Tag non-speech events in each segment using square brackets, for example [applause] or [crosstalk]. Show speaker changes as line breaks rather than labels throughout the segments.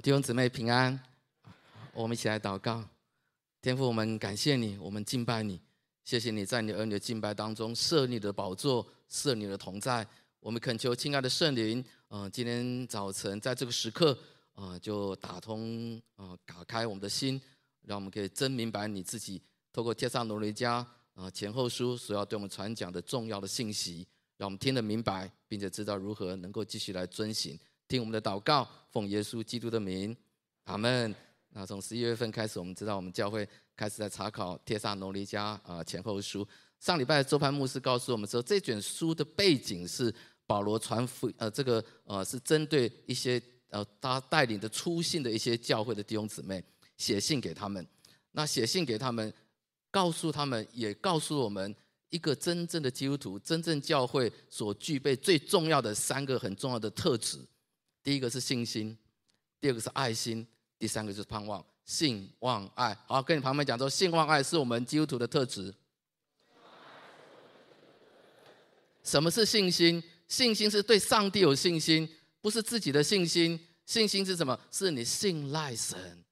弟兄姊妹平安，我们一起来祷告。天父，我们感谢你，我们敬拜你，谢谢你在你儿女的敬拜当中设你的宝座，设你的同在。我们恳求亲爱的圣灵，嗯、今天早晨在这个时刻，啊、就打通啊、打开我们的心，让我们可以真明白你自己透过帖撒罗尼迦啊前后书所要对我们传讲的重要的信息，让我们听得明白，并且知道如何能够继续来遵行。听我们的祷告，奉耶稣基督的名，阿门。那从十一月份开始，我们知道我们教会开始在查考帖撒罗尼迦啊前后书。上礼拜周潘牧师告诉我们说，这卷书的背景是保罗传福呃这个呃是针对一些呃他带领的初信的一些教会的弟兄姊妹写信给他们。那写信给他们，告诉他们，也告诉我们一个真正的基督徒、真正教会所具备最重要的三个很重要的特质。第一个是信心，第二个是爱心，第三个就是盼望。信望爱，好，跟你旁边讲说，信望爱是我们基督徒的特质。什么是信心？信心是对上帝有信心，不是自己的信心。信心是什么？是你信赖神，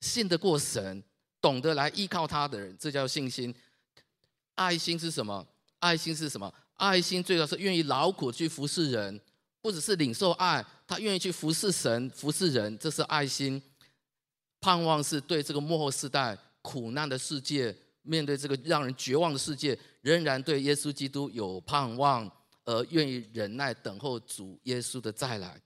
信得过神，懂得来依靠他的人，这叫信心。爱心是什么？爱心是什么？爱心最主要是愿意劳苦去服侍人。不只是领受爱，他愿意去服侍神、服侍人，这是爱心。盼望是对这个幕后世代苦难的世界，面对这个让人绝望的世界，仍然对耶稣基督有盼望，而愿意忍耐等候主耶稣的再来。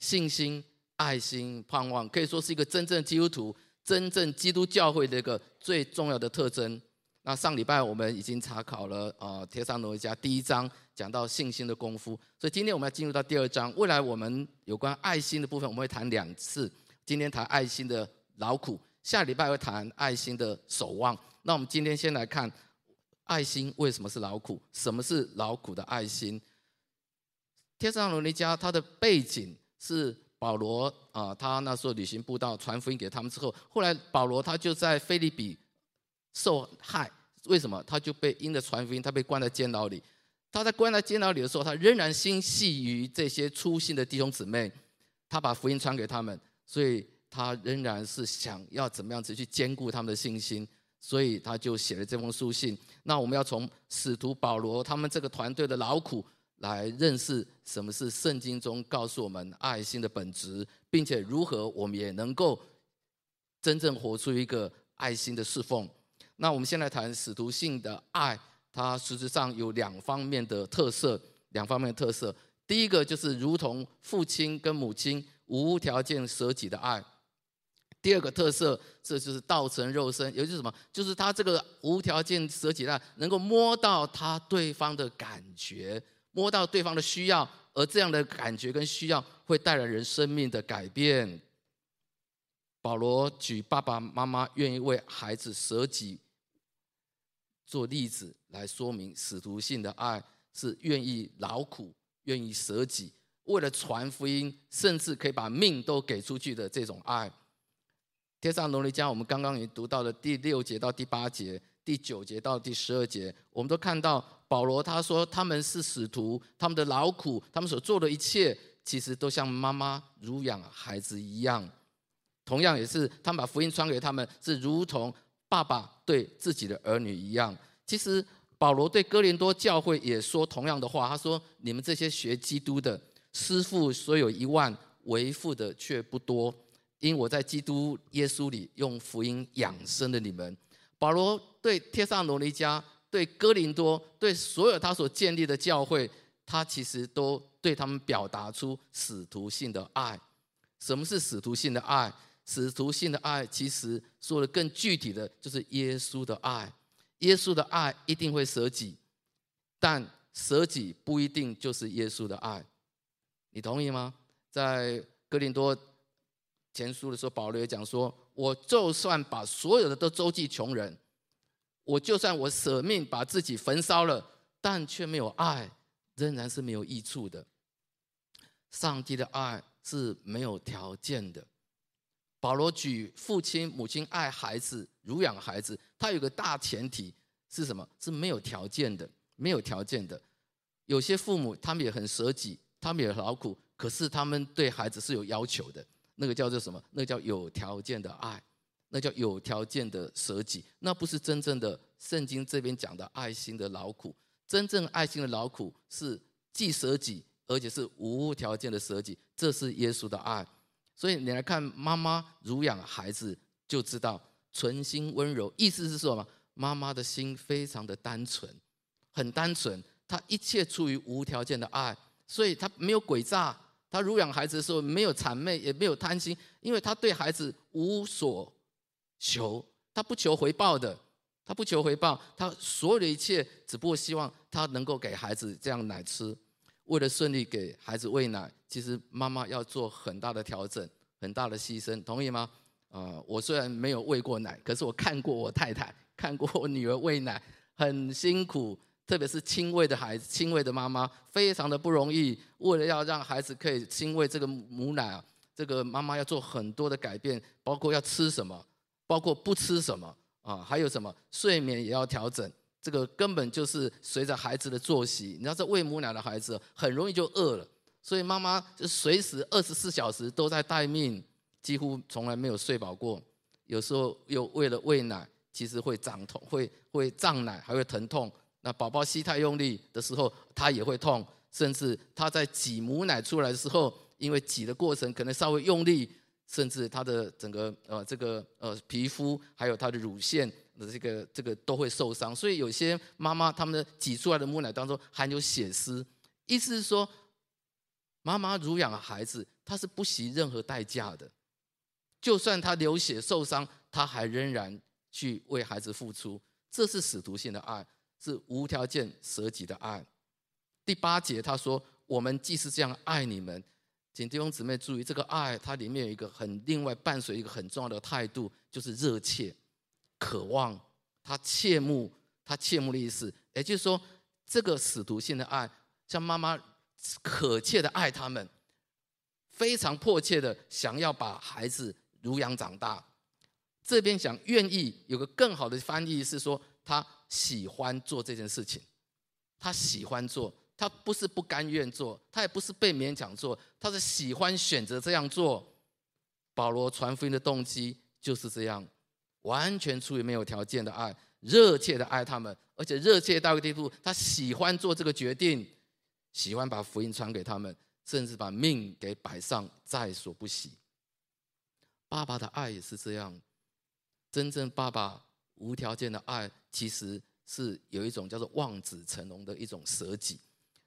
信心、爱心、盼望，可以说是一个真正基督徒、真正基督教会的一个最重要的特征。那上礼拜我们已经查考了啊，帖撒罗尼迦第一章讲到信心的功夫，所以今天我们要进入到第二章。未来我们有关爱心的部分，我们会谈两次。今天谈爱心的劳苦，下礼拜会谈爱心的守望。那我们今天先来看爱心为什么是劳苦？什么是劳苦的爱心？帖撒罗尼迦他的背景是保罗啊，他那时候旅行布道传福音给他们之后，后来保罗他就在腓立比受害。为什么他就被因着传福音，他被关在监牢里？他在关在监牢里的时候，他仍然心系于这些初信的弟兄姊妹，他把福音传给他们，所以他仍然是想要怎么样子去兼顾他们的信心，所以他就写了这封书信。那我们要从使徒保罗他们这个团队的劳苦来认识什么是圣经中告诉我们爱心的本质，并且如何我们也能够真正活出一个爱心的侍奉。那我们先来谈使徒性的爱，它实质上有两方面的特色，两方面的特色。第一个就是如同父亲跟母亲无条件舍己的爱；第二个特色，这就是道成肉身，也就是什么？就是他这个无条件舍己的爱，能够摸到他对方的感觉，摸到对方的需要，而这样的感觉跟需要会带来人生命的改变。保罗举爸爸妈妈愿意为孩子舍己。做例子来说明使徒性的爱是愿意劳苦、愿意舍己，为了传福音，甚至可以把命都给出去的这种爱。天上龙尼迦，我们刚刚已经读到了第六节到第八节、第九节到第十二节，我们都看到保罗他说他们是使徒，他们的劳苦，他们所做的一切，其实都像妈妈乳养孩子一样，同样也是他们把福音传给他们，是如同。爸爸对自己的儿女一样，其实保罗对哥林多教会也说同样的话。他说：“你们这些学基督的，师傅所有一万，为父的却不多。因我在基督耶稣里用福音养生的你们。”保罗对帖撒罗尼迦、对哥林多、对所有他所建立的教会，他其实都对他们表达出使徒性的爱。什么是使徒性的爱？使徒性的爱，其实说的更具体的就是耶稣的爱。耶稣的爱一定会舍己，但舍己不一定就是耶稣的爱。你同意吗？在哥林多前书的时候，保罗也讲说：“我就算把所有的都周济穷人，我就算我舍命把自己焚烧了，但却没有爱，仍然是没有益处的。上帝的爱是没有条件的。”保罗举父亲、母亲爱孩子、乳养孩子，他有个大前提是什么？是没有条件的，没有条件的。有些父母他们也很舍己，他们也劳苦，可是他们对孩子是有要求的。那个叫做什么？那叫有条件的爱，那叫有条件的舍己，那不是真正的圣经这边讲的爱心的劳苦。真正爱心的劳苦是既舍己，而且是无条件的舍己，这是耶稣的爱。所以你来看妈妈乳养孩子，就知道纯心温柔，意思是说什么？妈妈的心非常的单纯，很单纯，她一切出于无条件的爱，所以她没有诡诈。她乳养孩子的时候没有谄媚，也没有贪心，因为她对孩子无所求，她不求回报的，她不求回报，她所有的一切只不过希望她能够给孩子这样奶吃。为了顺利给孩子喂奶，其实妈妈要做很大的调整，很大的牺牲，同意吗？啊、我虽然没有喂过奶，可是我看过我太太，[laughs] 看过我女儿喂奶，很辛苦。特别是亲喂的孩子，亲喂的妈妈非常的不容易。为了要让孩子可以亲喂这个母奶啊，这个妈妈要做很多的改变，包括要吃什么，包括不吃什么啊，还有什么睡眠也要调整。这个根本就是随着孩子的作息。你知道，这喂母奶的孩子很容易就饿了，所以妈妈就随时二十四小时都在待命，几乎从来没有睡饱过。有时候又为了喂奶，其实会胀痛，会会胀奶，还会疼痛。那宝宝吸太用力的时候，他也会痛，甚至他在挤母奶出来的时候，因为挤的过程可能稍微用力，甚至他的整个呃这个呃皮肤还有他的乳腺的这个这个都会受伤。所以有些妈妈他们的挤出来的母奶当中含有血丝，意思是说，妈妈乳养孩子，她是不惜任何代价的，就算他流血受伤，他还仍然去为孩子付出，这是使徒性的爱。是无条件舍己的爱。第八节他说：“我们既是这样爱你们，请弟兄姊妹注意，这个爱它里面有一个很另外伴随一个很重要的态度，就是热切、渴望。他切慕，他切慕的意思，也就是说，这个使徒性的爱，像妈妈渴切的爱他们，非常迫切的想要把孩子乳养长大。这边讲愿意，有个更好的翻译是说他。”喜欢做这件事情，他喜欢做，他不是不甘愿做，他也不是被勉强做，他是喜欢选择这样做。保罗传福音的动机就是这样，完全出于没有条件的爱，热切的爱他们，而且热切到一个地步，他喜欢做这个决定，喜欢把福音传给他们，甚至把命给摆上，在所不惜。爸爸的爱也是这样，真正爸爸。无条件的爱其实是有一种叫做望子成龙的一种舍己，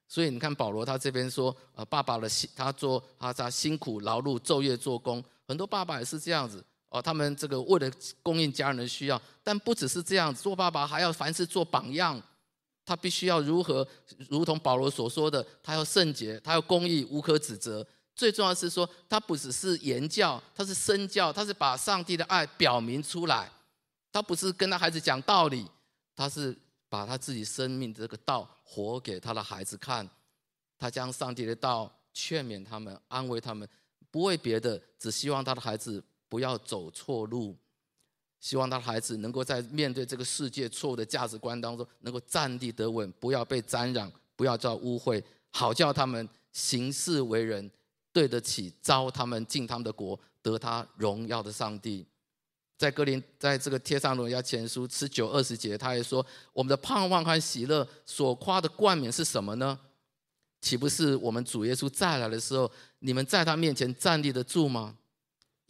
所以你看保罗他这边说，呃，爸爸的辛他做他他辛苦劳碌昼夜做工，很多爸爸也是这样子哦，他们这个为了供应家人的需要，但不只是这样，做爸爸还要凡事做榜样，他必须要如何，如同保罗所说的，他要圣洁，他要公义，无可指责。最重要是说，他不只是言教，他是身教，他是把上帝的爱表明出来。他不是跟他孩子讲道理，他是把他自己生命这个道活给他的孩子看。他将上帝的道劝勉他们，安慰他们，不为别的，只希望他的孩子不要走错路，希望他的孩子能够在面对这个世界错误的价值观当中，能够站立得稳，不要被沾染，不要遭污秽，好叫他们行事为人对得起招他们进他们的国，得他荣耀的上帝。在哥林，在这个贴上罗尼迦前书十九二十节，他也说：“我们的盼望和喜乐所夸的冠冕是什么呢？岂不是我们主耶稣再来的时候，你们在他面前站立得住吗？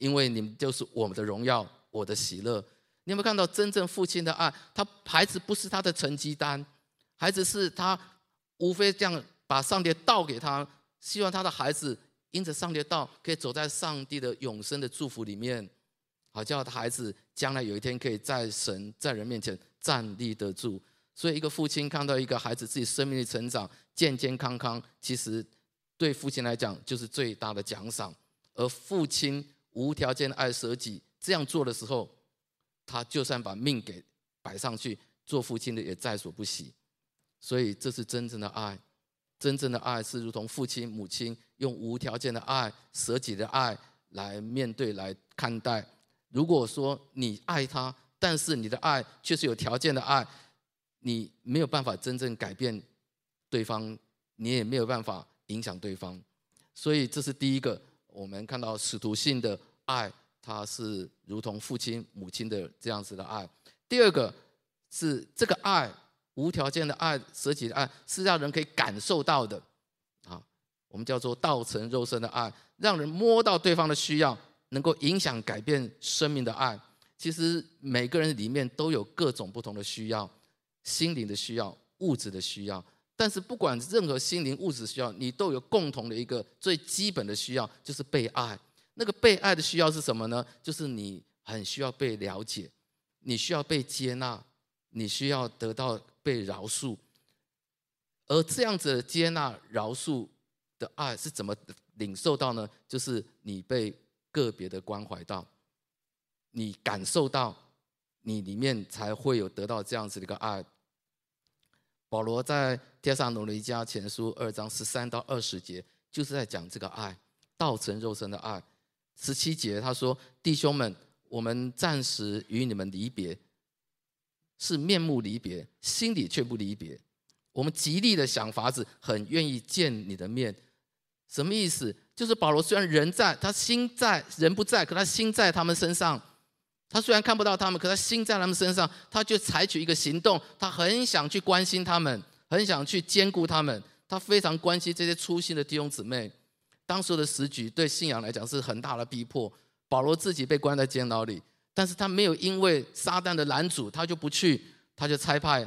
因为你们就是我们的荣耀，我的喜乐。你有没有看到真正父亲的爱？他孩子不是他的成绩单，孩子是他无非这样把上帝的道给他，希望他的孩子因着上帝道，可以走在上帝的永生的祝福里面。”好叫他孩子将来有一天可以在神在人面前站立得住。所以，一个父亲看到一个孩子自己生命的成长健健康康，其实对父亲来讲就是最大的奖赏。而父亲无条件的爱舍己，这样做的时候，他就算把命给摆上去，做父亲的也在所不惜。所以，这是真正的爱。真正的爱是如同父亲母亲用无条件的爱舍己的爱来面对来看待。如果说你爱他，但是你的爱却是有条件的爱，你没有办法真正改变对方，你也没有办法影响对方。所以这是第一个，我们看到使徒性的爱，它是如同父亲母亲的这样子的爱。第二个是这个爱，无条件的爱、舍己的爱，是让人可以感受到的。啊，我们叫做道成肉身的爱，让人摸到对方的需要，能够影响改变生命的爱。其实每个人里面都有各种不同的需要，心灵的需要、物质的需要。但是不管任何心灵物质需要，你都有共同的一个最基本的需要，就是被爱。那个被爱的需要是什么呢？就是你很需要被了解，你需要被接纳，你需要得到被饶恕。而这样子的接纳、饶恕的爱是怎么领受到呢？就是你被个别的关怀到，你感受到，你里面才会有得到这样子的一个爱。保罗在帖撒罗尼加前书二章十三到二十节，就是在讲这个爱，道成肉身的爱。十七节他说：“弟兄们，我们暂时与你们离别，是面目离别，心里却不离别。我们极力的想法子，很愿意见你的面。什么意思？就是保罗虽然人在，他心在，人不在，可他心在他们身上。”他虽然看不到他们，可他心在他们身上，他就采取一个行动，他很想去关心他们，很想去兼顾他们，他非常关心这些粗心的弟兄姊妹。当时的时局对信仰来讲是很大的逼迫，保罗自己被关在监牢里，但是他没有因为撒旦的拦阻，他就不去，他就差派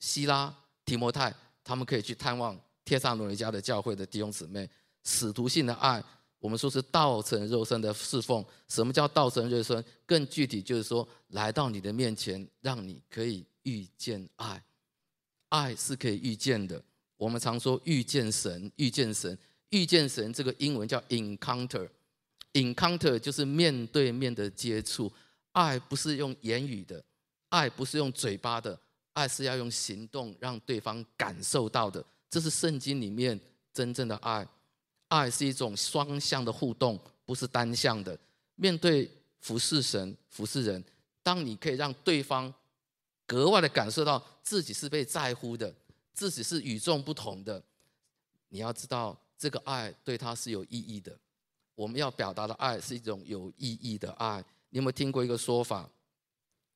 希拉、提摩太，他们可以去探望帖撒罗尼迦的教会的弟兄姊妹，使徒性的爱。我们说是道成肉身的侍奉。什么叫道成肉身？更具体就是说，来到你的面前，让你可以遇见爱。爱是可以遇见的。我们常说遇见神，遇见神，遇见神。这个英文叫 encounter，encounter 就是面对面的接触。爱不是用言语的，爱不是用嘴巴的，爱是要用行动让对方感受到的。这是圣经里面真正的爱。爱是一种双向的互动，不是单向的。面对服侍神、服侍人，当你可以让对方格外的感受到自己是被在乎的，自己是与众不同的，你要知道这个爱对他是有意义的。我们要表达的爱是一种有意义的爱。你有没有听过一个说法？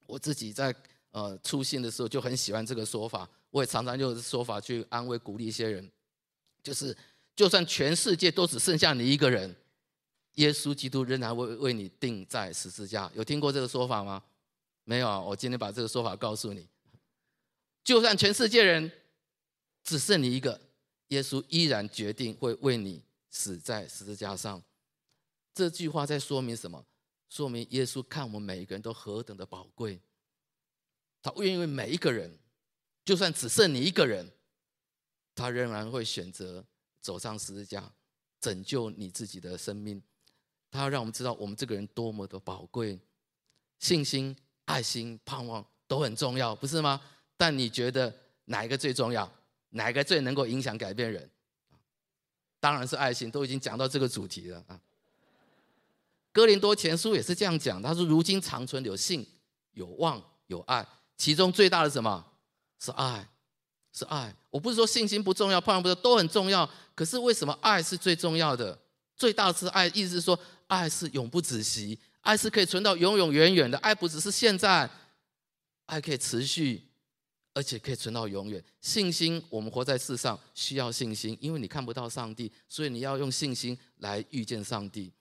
我自己在呃出信的时候就很喜欢这个说法，我也常常用说法去安慰鼓励一些人，就是。就算全世界都只剩下你一个人，耶稣基督仍然会为你钉在十字架。有听过这个说法吗？没有啊！我今天把这个说法告诉你。就算全世界人只剩你一个，耶稣依然决定会为你死在十字架上。这句话在说明什么？说明耶稣看我们每一个人都何等的宝贵，他愿意为每一个人，就算只剩你一个人，他仍然会选择。走上十字架，拯救你自己的生命。他要让我们知道，我们这个人多么的宝贵。信心、爱心、盼望都很重要，不是吗？但你觉得哪一个最重要？哪一个最能够影响改变人？当然是爱心。都已经讲到这个主题了啊。哥林多前书也是这样讲，他说：“如今长存有信、有望、有爱，其中最大的什么？是爱。”是爱，我不是说信心不重要，盼望不重要，都很重要。可是为什么爱是最重要的？最大是爱，意思是说爱是永不止息，爱是可以存到永永远远的。爱不只是现在，爱可以持续，而且可以存到永远。信心，我们活在世上需要信心，因为你看不到上帝，所以你要用信心来遇见上帝。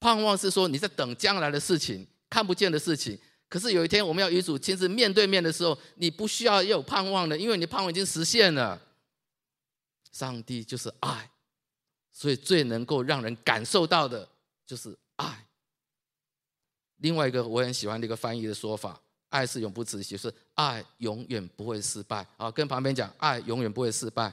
盼望是说你在等将来的事情，看不见的事情。可是有一天我们要与主亲自面对面的时候，你不需要有盼望了，因为你盼望已经实现了。上帝就是爱，所以最能够让人感受到的就是爱。另外一个我很喜欢的一个翻译的说法，爱是永不止息，是爱永远不会失败。啊，跟旁边讲，爱永远不会失败，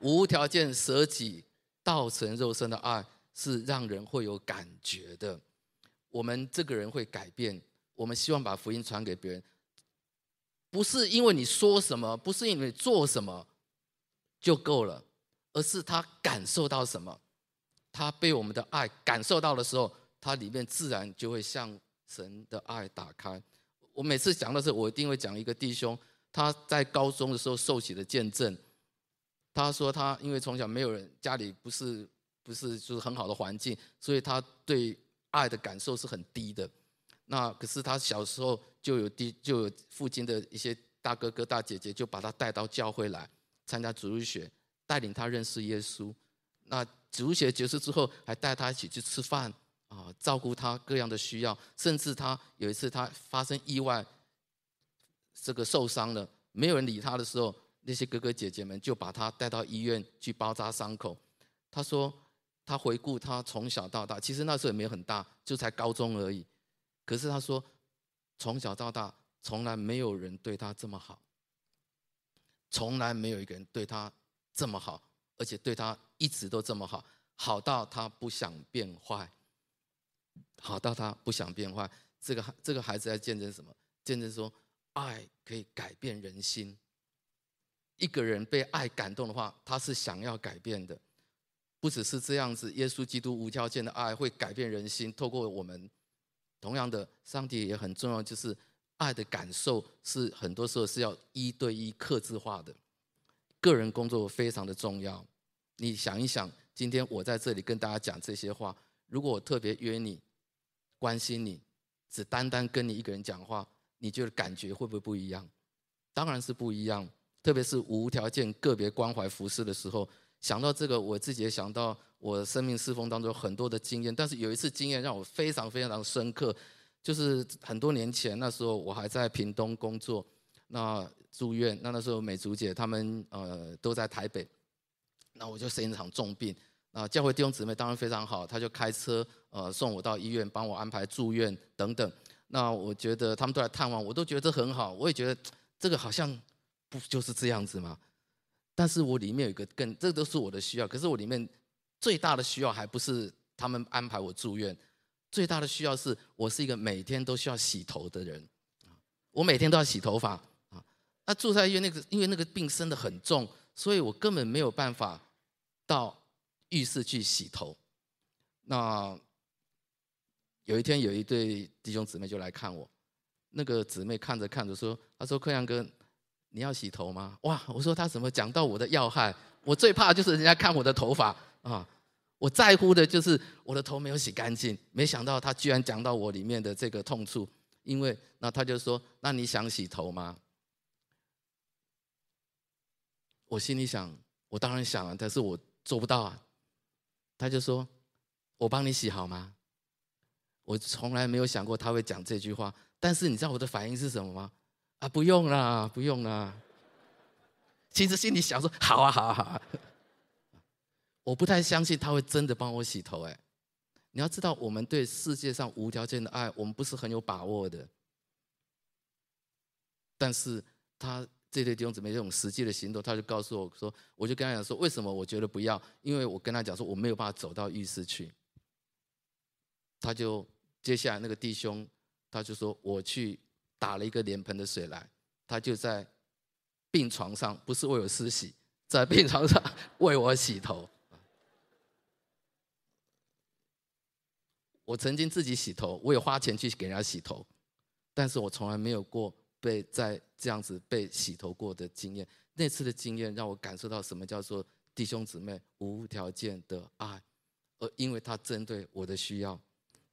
无条件舍己、道成肉身的爱是让人会有感觉的。我们这个人会改变，我们希望把福音传给别人，不是因为你说什么，不是因为做什么就够了，而是他感受到什么，他被我们的爱感受到的时候，他里面自然就会向神的爱打开。我每次讲的时候，我一定会讲一个弟兄，他在高中的时候受洗的见证。他说他因为从小没有人，家里不是不是就是很好的环境，所以他对爱的感受是很低的。那可是他小时候就有第就有附近的一些大哥哥大姐姐就把他带到教会来参加主日学，带领他认识耶稣。那主日学结束之后，还带他一起去吃饭啊，照顾他各样的需要。甚至他有一次他发生意外，这个受伤了，没有人理他的时候，那些哥哥姐姐们就把他带到医院去包扎伤口。他说他回顾他从小到大，其实那时候也没有很大，就才高中而已。可是他说从小到大，从来没有人对他这么好，从来没有一个人对他这么好。而且对他一直都这么好，好到他不想变坏，好到他不想变坏。这个这个孩子在见证什么？见证说，爱可以改变人心。一个人被爱感动的话，他是想要改变的。不只是这样子，耶稣基督无条件的爱会改变人心。透过我们，同样的，上帝也很重要，就是爱的感受是很多时候是要一对一、刻制化的。个人工作非常的重要，你想一想，今天我在这里跟大家讲这些话，如果我特别约你、关心你，只单单跟你一个人讲话，你觉得感觉会不会不一样？当然是不一样。特别是无条件个别关怀服侍的时候，想到这个，我自己也想到我生命侍奉当中很多的经验，但是有一次经验让我非常非常深刻，就是很多年前那时候我还在屏东工作，那。住院，那那时候美竹姐他们呃都在台北，那我就生一场重病，啊教会弟兄姊妹当然非常好，他就开车呃送我到医院，帮我安排住院等等。那我觉得他们都来探望，我都觉得很好，我也觉得这个好像不就是这样子吗？但是我里面有一个更，这都是我的需要，可是我里面最大的需要还不是他们安排我住院，最大的需要是我是一个每天都需要洗头的人，我每天都要洗头发啊。那住在医院那个，因为那个病生得很重，所以我根本没有办法到浴室去洗头。那有一天有一对弟兄姊妹就来看我，那个姊妹看着看着说：“他说，克阳哥，你要洗头吗？”哇！我说他怎么讲到我的要害？我最怕就是人家看我的头发啊！我在乎的就是我的头没有洗干净。没想到他居然讲到我里面的这个痛处，因为那他就说：“那你想洗头吗？”我心里想，我当然想了，但是我做不到啊。他就说：“我帮你洗好吗？”我从来没有想过他会讲这句话，但是你知道我的反应是什么吗？啊，不用啦，不用啦。其实心里想说：“好啊，好啊，好啊。”我不太相信他会真的帮我洗头。哎，你要知道，我们对世界上无条件的爱，我们不是很有把握的。但是他。这对弟兄姊妹这种实际的行动，他就告诉我说：“我就跟他讲说，为什么我觉得不要？因为我跟他讲说，我没有办法走到浴室去。”他就接下来那个弟兄，他就说：“我去打了一个脸盆的水来。”他就在病床上，不是为我施洗，在病床上 [laughs] 为我洗头。我曾经自己洗头，我也花钱去给人家洗头，但是我从来没有过。被在这样子被洗头过的经验，那次的经验让我感受到什么叫做弟兄姊妹无条件的爱，而因为他针对我的需要，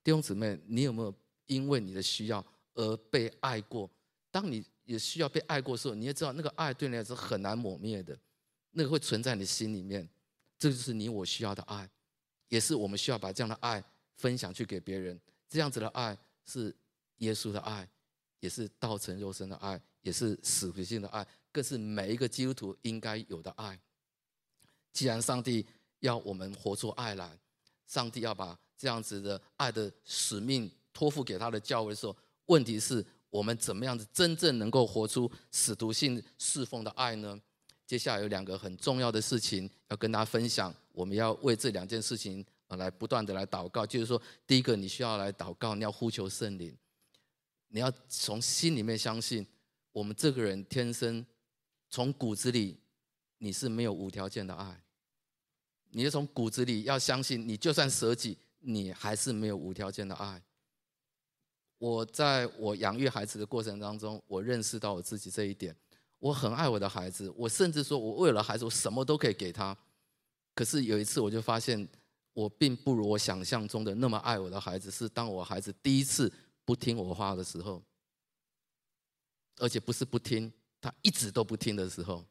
弟兄姊妹，你有没有因为你的需要而被爱过？当你也需要被爱过的时候，你也知道那个爱对你来说很难抹灭的，那个会存在你心里面，这就是你我需要的爱，也是我们需要把这样的爱分享去给别人，这样子的爱是耶稣的爱。也是道成肉身的爱，也是使徒性的爱，更是每一个基督徒应该有的爱。既然上帝要我们活出爱来，上帝要把这样子的爱的使命托付给他的教会的时候，问题是我们怎么样子真正能够活出使徒性侍奉的爱呢？接下来有两个很重要的事情要跟大家分享，我们要为这两件事情来不断的来祷告。就是说，第一个你需要来祷告，你要呼求圣灵。你要从心里面相信，我们这个人天生从骨子里你是没有无条件的爱。你要从骨子里要相信，你就算舍己，你还是没有无条件的爱。我在我养育孩子的过程当中，我认识到我自己这一点。我很爱我的孩子，我甚至说我为了孩子，我什么都可以给他。可是有一次，我就发现我并不如我想象中的那么爱我的孩子。是当我孩子第一次不听我话的时候，而且不是不听，他一直都不听的时候。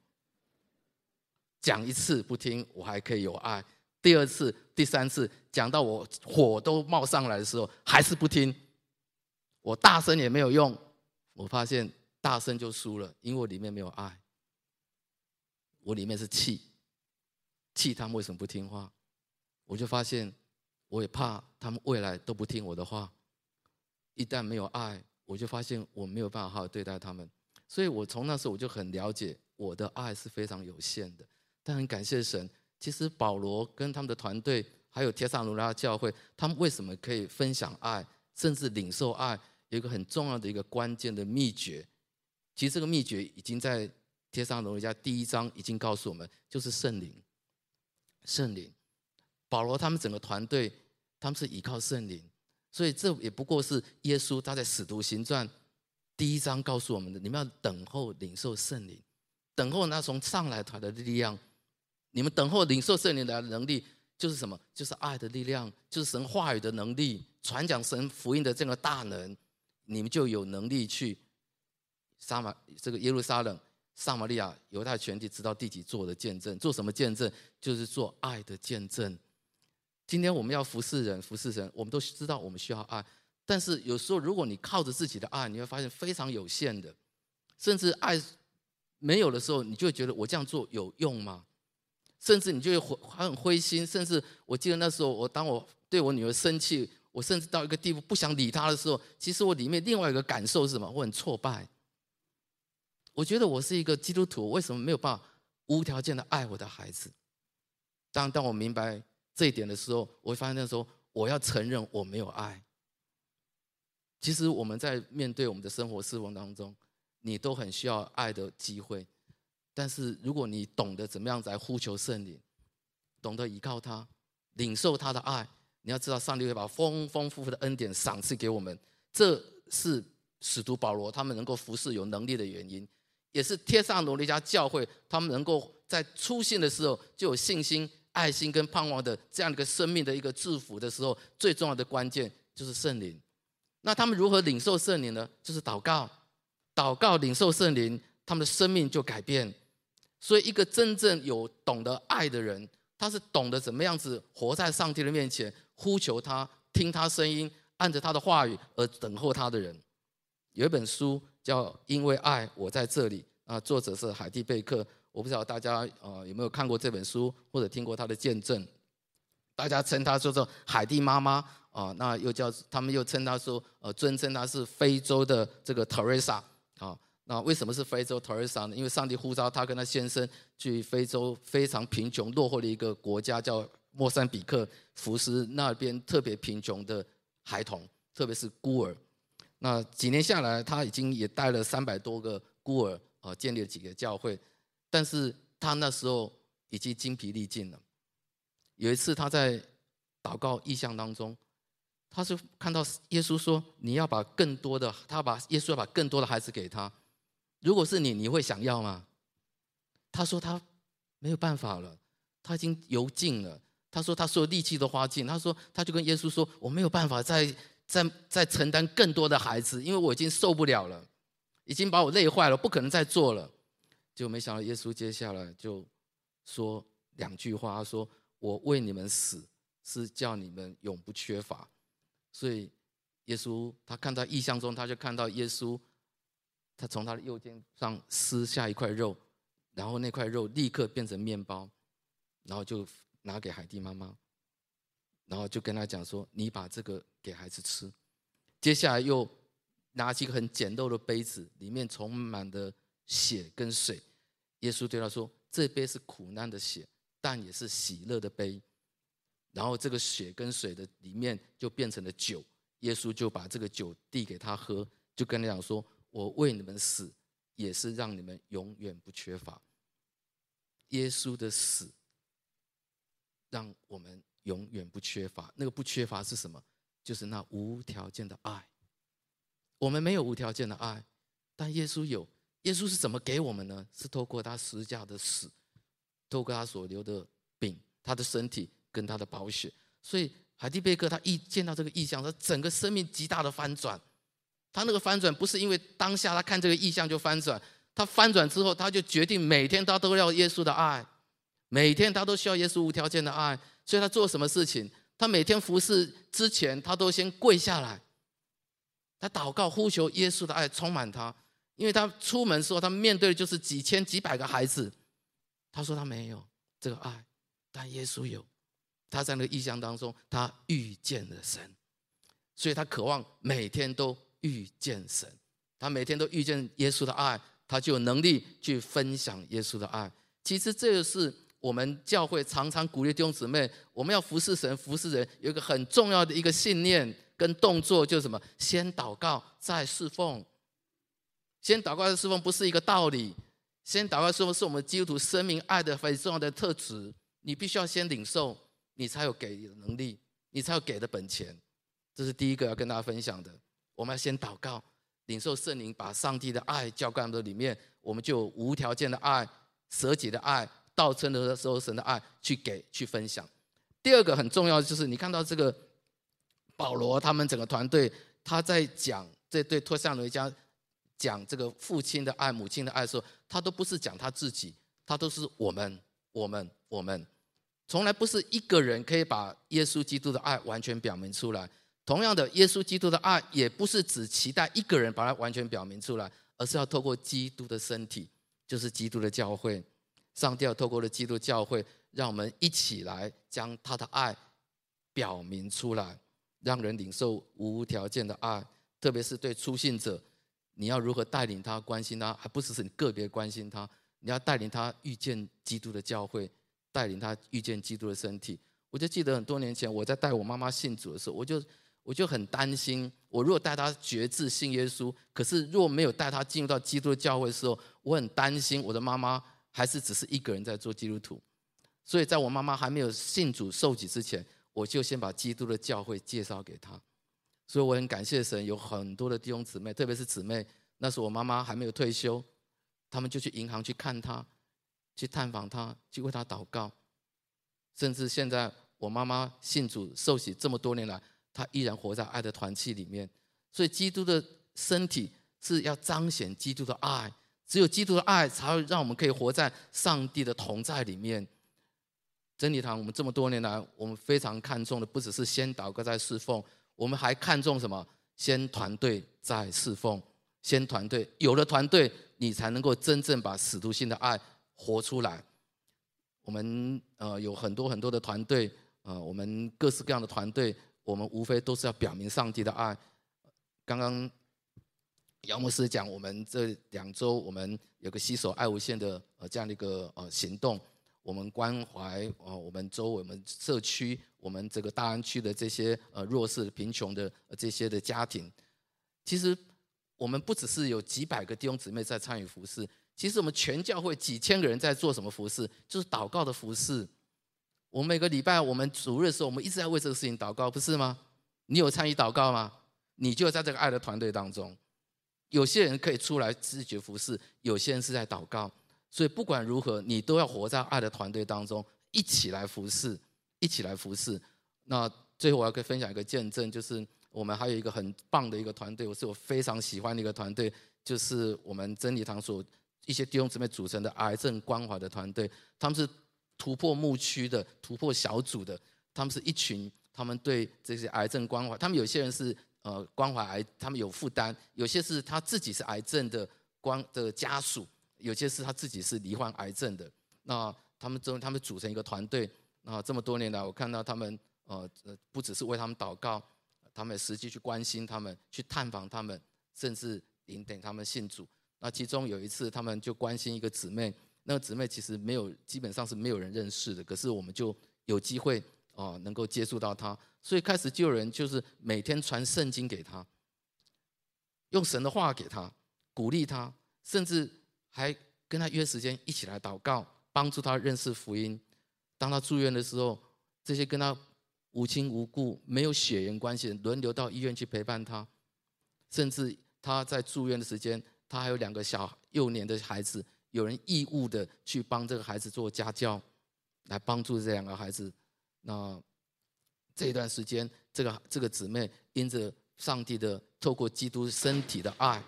讲一次不听，我还可以有爱；第二次、第三次讲到我火都冒上来的时候，还是不听。我大声也没有用，我发现大声就输了，因为我里面没有爱，我里面是气，气他们为什么不听话？我就发现，我也怕他们未来都不听我的话。一旦没有爱，我就发现我没有办法好好对待他们。所以我从那时候我就很了解，我的爱是非常有限的。但很感谢神，其实保罗跟他们的团队，还有帖撒罗拉教会，他们为什么可以分享爱，甚至领受爱？有一个很重要的一个关键的秘诀，其实这个秘诀已经在天上荣耀家第一章已经告诉我们，就是圣灵。圣灵，保罗他们整个团队，他们是依靠圣灵，所以这也不过是耶稣他在使徒行传第一章告诉我们的：你们要等候领受圣灵，等候那从上来团的力量。你们等候领受圣灵的能力，就是什么？就是爱的力量，就是神话语的能力，传讲神福音的这个大能。你们就有能力去撒玛这个耶路撒冷、撒玛利亚、犹太全地，直到地极做的见证。做什么见证？就是做爱的见证。今天我们要服侍人、服侍神，我们都知道我们需要爱。但是有时候，如果你靠着自己的爱，你会发现非常有限的。甚至爱没有的时候，你就会觉得我这样做有用吗？甚至你就会很灰心。甚至我记得那时候，我当我对我女儿生气。我甚至到一个地步不想理他的时候，其实我里面另外一个感受是什么？我很挫败。我觉得我是一个基督徒，为什么没有办法无条件的爱我的孩子？当当我明白这一点的时候，我会发现那时候我要承认我没有爱。其实我们在面对我们的生活事奉当中，你都很需要爱的机会。但是如果你懂得怎么样子来呼求圣灵，懂得依靠他，领受他的爱。你要知道，上帝会把丰丰富富的恩典赏赐给我们，这是使徒保罗他们能够服侍有能力的原因，也是帖撒罗尼迦教会他们能够在出现的时候就有信心、爱心跟盼望的这样一个生命的一个祝福的时候，最重要的关键就是圣灵。那他们如何领受圣灵呢？就是祷告，祷告领受圣灵，他们的生命就改变。所以，一个真正有懂得爱的人，他是懂得怎么样子活在上帝的面前。呼求他，听他声音，按着他的话语而等候他的人，有一本书叫《因为爱我在这里》啊，作者是海蒂贝克。我不知道大家啊有没有看过这本书，或者听过他的见证。大家称他说做海蒂妈妈啊，那又叫他们又称他说呃尊称他是非洲的这个 Teresa 啊。那为什么是非洲 t e r s a 呢？因为上帝呼召他跟他先生去非洲非常贫穷落后的一个国家叫。莫桑比克福斯那边特别贫穷的孩童，特别是孤儿。那几年下来，他已经也带了三百多个孤儿啊，建立了几个教会。但是他那时候已经精疲力尽了。有一次他在祷告意象当中，他是看到耶稣说：“你要把更多的，他把耶稣要把更多的孩子给他。如果是你，你会想要吗？”他说他没有办法了，他已经油尽了。他说：“他所有力气都花尽。”他说：“他就跟耶稣说，我没有办法再再再承担更多的孩子，因为我已经受不了了，已经把我累坏了，不可能再做了。”就没想到耶稣接下来就说两句话：“他说我为你们死，是叫你们永不缺乏。”所以耶稣他看到异象中，他就看到耶稣，他从他的右肩上撕下一块肉，然后那块肉立刻变成面包，然后就。拿给海蒂妈妈，然后就跟他讲说：“你把这个给孩子吃。”接下来又拿起一个很简陋的杯子，里面充满的血跟水。耶稣对他说：“这杯是苦难的血，但也是喜乐的杯。”然后这个血跟水的里面就变成了酒。耶稣就把这个酒递给他喝，就跟他讲说：“我为你们死，也是让你们永远不缺乏。”耶稣的死。让我们永远不缺乏。那个不缺乏是什么？就是那无条件的爱。我们没有无条件的爱，但耶稣有。耶稣是怎么给我们呢？是透过他十字架的死，透过他所留的饼，他的身体跟他的宝血。所以海蒂贝克他一见到这个意象，他整个生命极大的翻转。他那个翻转不是因为当下他看这个意象就翻转，他翻转之后，他就决定每天他都要耶稣的爱，每天他都需要耶稣无条件的爱。所以他做什么事情，他每天服侍之前，他都先跪下来，他祷告呼求耶稣的爱充满他。因为他出门的时候，他面对的就是几千几百个孩子，他说他没有这个爱，但耶稣有。他在那个意象当中，他遇见了神，所以他渴望每天都。遇见神，他每天都遇见耶稣的爱，他就有能力去分享耶稣的爱。其实这个是我们教会常常鼓励弟兄姊妹，我们要服侍神、服侍人，有一个很重要的一个信念跟动作，就是什么？先祷告，再侍奉。先祷告再侍奉不是一个道理，先祷告侍奉是我们基督徒生命爱的很重要的特质。你必须要先领受，你才有给的能力，你才有给的本钱。这是第一个要跟大家分享的。我们要先祷告，领受圣灵，把上帝的爱浇灌到里面，我们就无条件的爱、舍己的爱、倒车的时候神的爱去给、去分享。第二个很重要的就是，你看到这个保罗他们整个团队，他在讲这对托撒罗尼迦讲这个父亲的爱、母亲的爱的时候，他都不是讲他自己，他都是我们、我们、我们，从来不是一个人可以把耶稣基督的爱完全表明出来。同样的，耶稣基督的爱也不是只期待一个人把它完全表明出来，而是要透过基督的身体，就是基督的教会。上帝要透过了基督教会，让我们一起来将他的爱表明出来，让人领受无条件的爱。特别是对初信者，你要如何带领他、关心他，还不只是你个别关心他，你要带领他遇见基督的教会，带领他遇见基督的身体。我就记得很多年前我在带我妈妈信主的时候，我就。我就很担心，我如果带他决志信耶稣，可是若没有带他进入到基督的教会的时候，我很担心我的妈妈还是只是一个人在做基督徒。所以在我妈妈还没有信主受洗之前，我就先把基督的教会介绍给他。所以我很感谢神，有很多的弟兄姊妹，特别是姊妹，那时我妈妈还没有退休，他们就去银行去看她，去探访她，去为她祷告。甚至现在我妈妈信主受洗这么多年来。他依然活在爱的团契里面，所以基督的身体是要彰显基督的爱，只有基督的爱才会让我们可以活在上帝的同在里面。真理堂，我们这么多年来，我们非常看重的不只是先祷告再侍奉，我们还看重什么？先团队再侍奉，先团队，有了团队，你才能够真正把使徒性的爱活出来。我们呃有很多很多的团队，呃，我们各式各样的团队。我们无非都是要表明上帝的爱。刚刚姚牧师讲，我们这两周我们有个携手爱无限的呃这样的一个呃行动，我们关怀呃我们周围我们社区我们这个大安区的这些呃弱势贫穷的这些的家庭。其实我们不只是有几百个弟兄姊妹在参与服侍，其实我们全教会几千个人在做什么服侍？就是祷告的服侍。我们每个礼拜我们主日的时候，我们一直在为这个事情祷告，不是吗？你有参与祷告吗？你就在这个爱的团队当中。有些人可以出来自觉服侍，有些人是在祷告。所以不管如何，你都要活在爱的团队当中，一起来服侍，一起来服侍。那最后我要跟分享一个见证，就是我们还有一个很棒的一个团队，我是我非常喜欢的一个团队，就是我们真理堂所一些弟兄姊妹组成的癌症关怀的团队，他们是。突破牧区的、突破小组的，他们是一群，他们对这些癌症关怀。他们有些人是呃关怀癌，他们有负担；有些是他自己是癌症的关的家属，有些是他自己是罹患癌症的。那他们中，他们组成一个团队。那这么多年来，我看到他们呃呃，不只是为他们祷告，他们实际去关心他们，去探访他们，甚至引领他们信主。那其中有一次，他们就关心一个姊妹。那个姊妹其实没有，基本上是没有人认识的。可是我们就有机会啊，能够接触到她，所以开始就有人就是每天传圣经给她，用神的话给她，鼓励她，甚至还跟她约时间一起来祷告，帮助她认识福音。当她住院的时候，这些跟她无亲无故、没有血缘关系的人轮流到医院去陪伴她，甚至她在住院的时间，他还有两个小幼年的孩子，有人义务的去帮这个孩子做家教，来帮助这两个孩子。那这一段时间，这个这个姊妹因着上帝的透过基督身体的爱，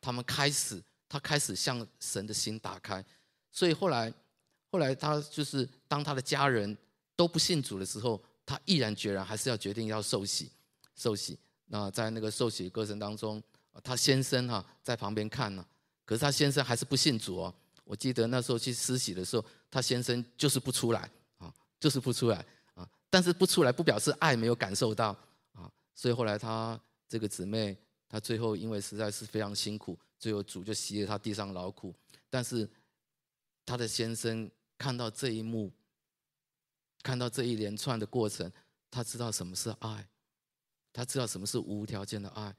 他们开始，他开始向神的心打开。所以后来，后来他就是当他的家人都不信主的时候，他毅然决然还是要决定要受洗，受洗。那在那个受洗过程当中，他先生哈在旁边看呢，可是他先生还是不信主哦。我记得那时候去施洗的时候，他先生就是不出来啊，就是不出来啊。但是不出来不表示爱没有感受到啊。所以后来他这个姊妹，她最后因为实在是非常辛苦，最后主就吸了她地上劳苦。但是她的先生看到这一幕，看到这一连串的过程，他知道什么是爱。他知道什么是无条件的爱，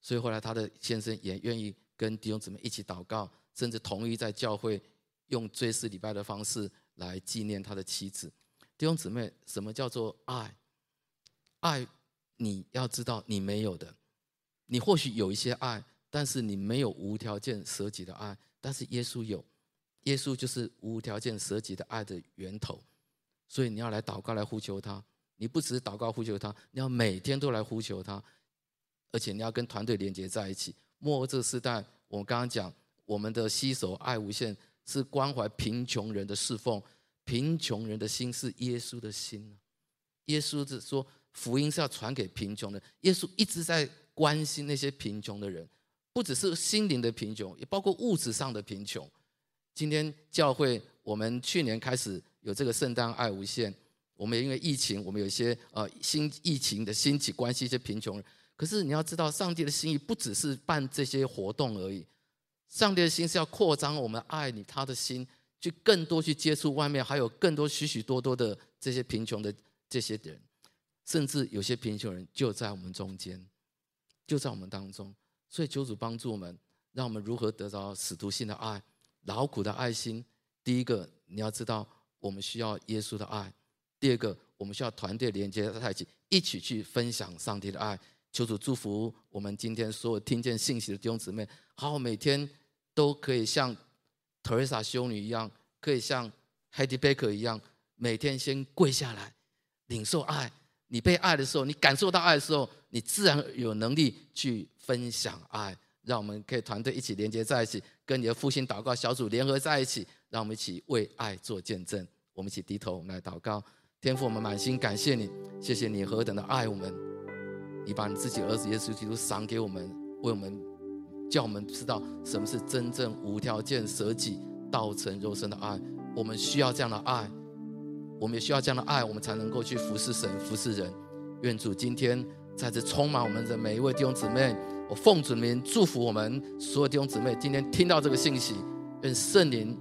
所以后来他的先生也愿意跟弟兄姊妹一起祷告，甚至同意在教会用追思礼拜的方式来纪念他的妻子。弟兄姊妹，什么叫做爱？爱，你要知道你没有的，你或许有一些爱，但是你没有无条件舍己的爱。但是耶稣有，耶稣就是无条件舍己的爱的源头，所以你要来祷告，来呼求他。你不只是祷告呼求他，你要每天都来呼求他，而且你要跟团队连接在一起。末后这个时代，我们刚刚讲，我们的携手爱无限是关怀贫穷人的侍奉，贫穷人的心是耶稣的心。耶稣是说，福音是要传给贫穷的。耶稣一直在关心那些贫穷的人，不只是心灵的贫穷，也包括物质上的贫穷。今天教会，我们去年开始有这个圣诞爱无限。我们也因为疫情，我们有一些呃新疫情的兴起，关系一些贫穷人。可是你要知道，上帝的心意不只是办这些活动而已。上帝的心是要扩张我们爱你他的心，去更多去接触外面，还有更多许许多多的这些贫穷的这些人，甚至有些贫穷人就在我们中间，就在我们当中。所以求主帮助我们，让我们如何得到使徒性的爱、劳苦的爱心。第一个，你要知道，我们需要耶稣的爱。第二个，我们需要团队连接在一起，一起去分享上帝的爱。求主祝福我们今天所有听见信息的弟兄姊妹，好，好每天都可以像特蕾莎修女一样，可以像 Heidi Baker 一样，每天先跪下来领受爱。你被爱的时候，你感受到爱的时候，你自然有能力去分享爱。让我们可以团队一起连接在一起，跟你的复兴祷告小组联合在一起，让我们一起为爱做见证。我们一起低头，我们来祷告。天父，我们满心感谢你，谢谢你何等的爱我们，你把你自己儿子耶稣基督赏给我们，为我们叫我们知道什么是真正无条件舍己、道成肉身的爱。我们需要这样的爱，我们也需要这样的爱，我们才能够去服侍神、服侍人。愿主今天在这充满我们的每一位弟兄姊妹，我奉主名祝福我们所有弟兄姊妹。今天听到这个信息，愿圣灵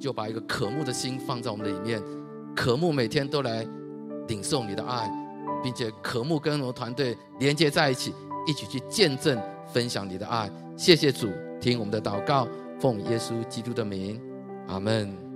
就把一个渴慕的心放在我们的里面。渴慕每天都来领受你的爱，并且渴慕跟我们团队连接在一起，一起去见证分享你的爱。谢谢主，听我们的祷告，奉耶稣基督的名，阿门。